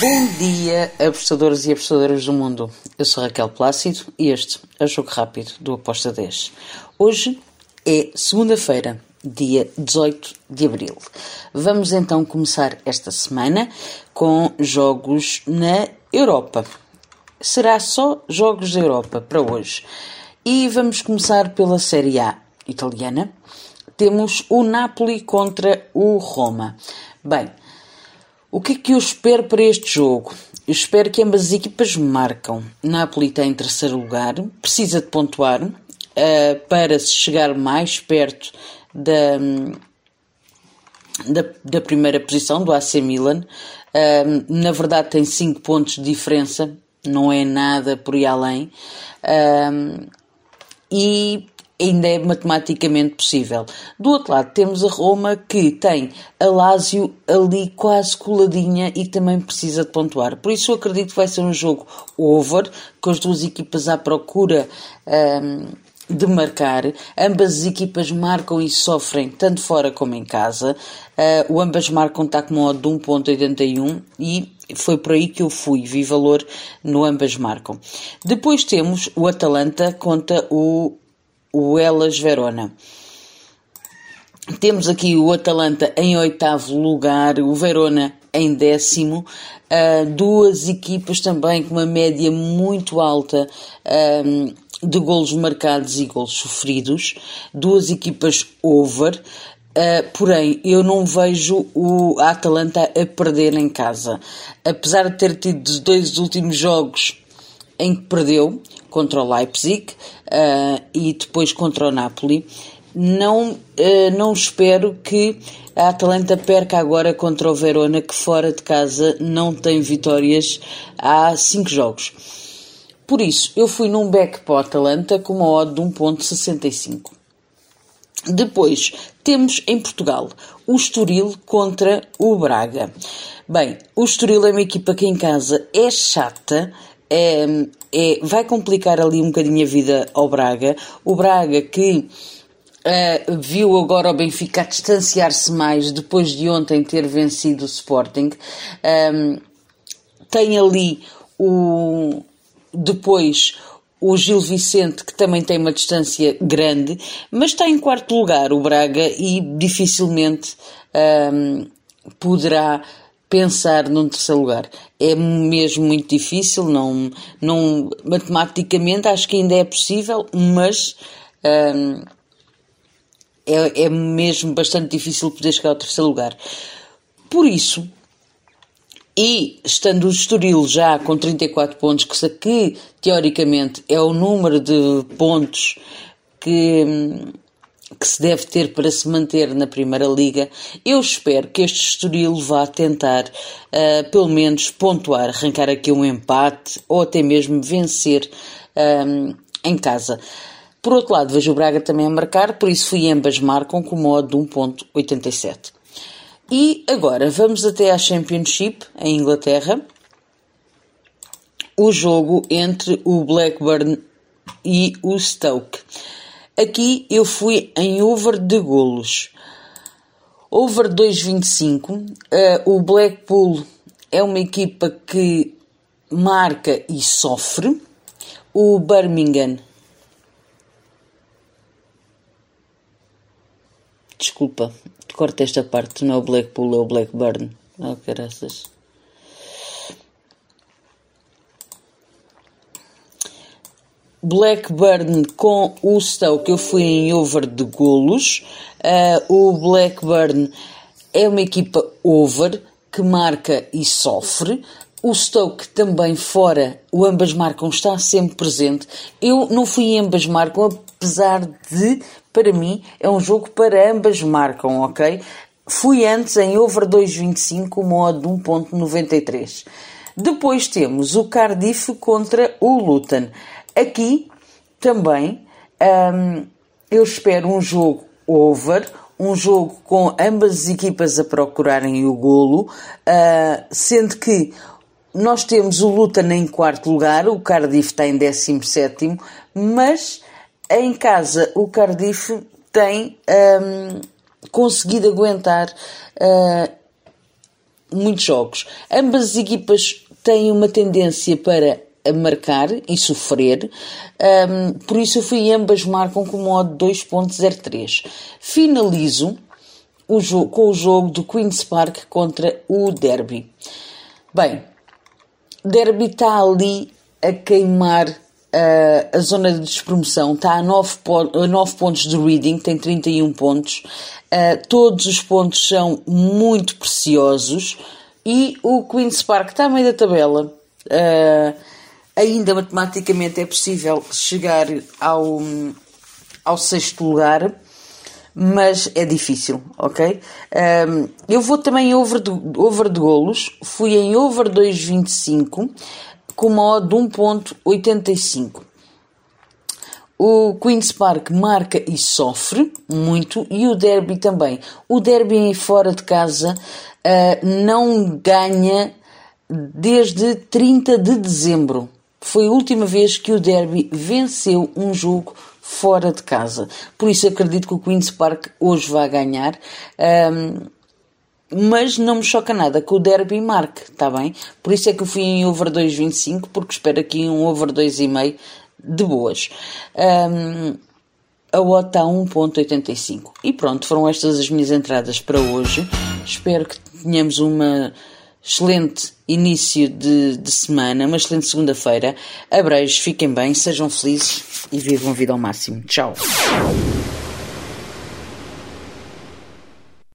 Bom dia, apostadores e apostadoras do mundo. Eu sou Raquel Plácido e este é o Jogo Rápido do Aposta 10. Hoje é segunda-feira, dia 18 de abril. Vamos então começar esta semana com jogos na Europa. Será só jogos da Europa para hoje. E vamos começar pela Série A italiana. Temos o Napoli contra o Roma. Bem, o que é que eu espero para este jogo? Eu espero que ambas as equipas marcam. Napoli está em terceiro lugar, precisa de pontuar uh, para se chegar mais perto da, da, da, primeira posição, do AC Milan. Uh, na verdade, tem 5 pontos de diferença, não é nada por aí além. Uh, e ainda é matematicamente possível. Do outro lado temos a Roma que tem a Lazio ali quase coladinha e também precisa de pontuar. Por isso eu acredito que vai ser um jogo over, com as duas equipas à procura um, de marcar. Ambas as equipas marcam e sofrem tanto fora como em casa. Uh, o ambas marcam está com modo de 1.81 e foi por aí que eu fui, vi valor no ambas marcam. Depois temos o Atalanta contra o o Elas Verona. Temos aqui o Atalanta em oitavo lugar, o Verona em décimo, uh, duas equipas também com uma média muito alta um, de golos marcados e golos sofridos, duas equipas over, uh, porém eu não vejo o Atalanta a perder em casa. Apesar de ter tido dois últimos jogos em que perdeu, contra o Leipzig uh, e depois contra o Napoli. Não, uh, não espero que a Atalanta perca agora contra o Verona, que fora de casa não tem vitórias há 5 jogos. Por isso, eu fui num back para o Atalanta com uma odd de 1.65. Depois, temos em Portugal o Estoril contra o Braga. Bem, o Estoril é uma equipa que em casa é chata, é, é, vai complicar ali um bocadinho a vida ao Braga. O Braga que uh, viu agora o Benfica distanciar-se mais depois de ontem ter vencido o Sporting. Um, tem ali o depois o Gil Vicente, que também tem uma distância grande, mas está em quarto lugar o Braga e dificilmente um, poderá pensar num terceiro lugar. É mesmo muito difícil, não, não, matematicamente acho que ainda é possível, mas hum, é, é mesmo bastante difícil poder chegar ao terceiro lugar. Por isso, e estando o Estoril já com 34 pontos, que, que teoricamente é o número de pontos que hum, que se deve ter para se manter na Primeira Liga, eu espero que este Estoril vá tentar, uh, pelo menos, pontuar, arrancar aqui um empate ou até mesmo vencer um, eh, em casa. Por outro lado, vejo o Braga também a marcar, por isso fui ambas marcam com modo de 1.87. E agora vamos até à Championship, em Inglaterra. O jogo entre o Blackburn e o Stoke. Aqui eu fui em over de golos. Over 2,25. Uh, o Blackpool é uma equipa que marca e sofre. O Birmingham. Desculpa, corta esta parte, não é o Blackpool, é o Blackburn. Oh, caraças. Blackburn com o Stoke, eu fui em over de golos. Uh, o Blackburn é uma equipa over que marca e sofre. O Stoke também fora, o ambas marcam, está sempre presente. Eu não fui em ambas marcam, apesar de, para mim, é um jogo para ambas marcam, ok? Fui antes em over 2.25, modo 1.93. Depois temos o Cardiff contra o Luton. Aqui também um, eu espero um jogo over, um jogo com ambas as equipas a procurarem o golo, uh, sendo que nós temos o Luton em quarto lugar, o Cardiff está em 17, mas em casa o Cardiff tem um, conseguido aguentar uh, muitos jogos. Ambas as equipas têm uma tendência para marcar e sofrer, um, por isso eu fui ambas marcam com modo 2.03. Finalizo o jogo, com o jogo do Queen's Park contra o Derby. Bem, Derby está ali a queimar uh, a zona de despromoção, está a 9, a 9 pontos de Reading, tem 31 pontos. Uh, todos os pontos são muito preciosos e o Queen's Park está a meio da tabela. Uh, ainda matematicamente é possível chegar ao, ao sexto lugar mas é difícil, ok? Um, eu vou também over de, over de golos, fui em over 2.25 com uma odd de 1.85. O Queen's Park marca e sofre muito e o Derby também. O Derby fora de casa uh, não ganha desde 30 de dezembro. Foi a última vez que o Derby venceu um jogo fora de casa. Por isso acredito que o Queen's Park hoje vai ganhar. Um, mas não me choca nada que o Derby marque, está bem? Por isso é que eu fui em over 2.25, porque espero aqui um over 2,5 de boas. Um, a OTA está a 1.85. E pronto, foram estas as minhas entradas para hoje. Espero que tenhamos uma excelente início de, de semana, uma excelente segunda-feira. Abreijos, fiquem bem, sejam felizes e vivam a vida ao máximo. Tchau.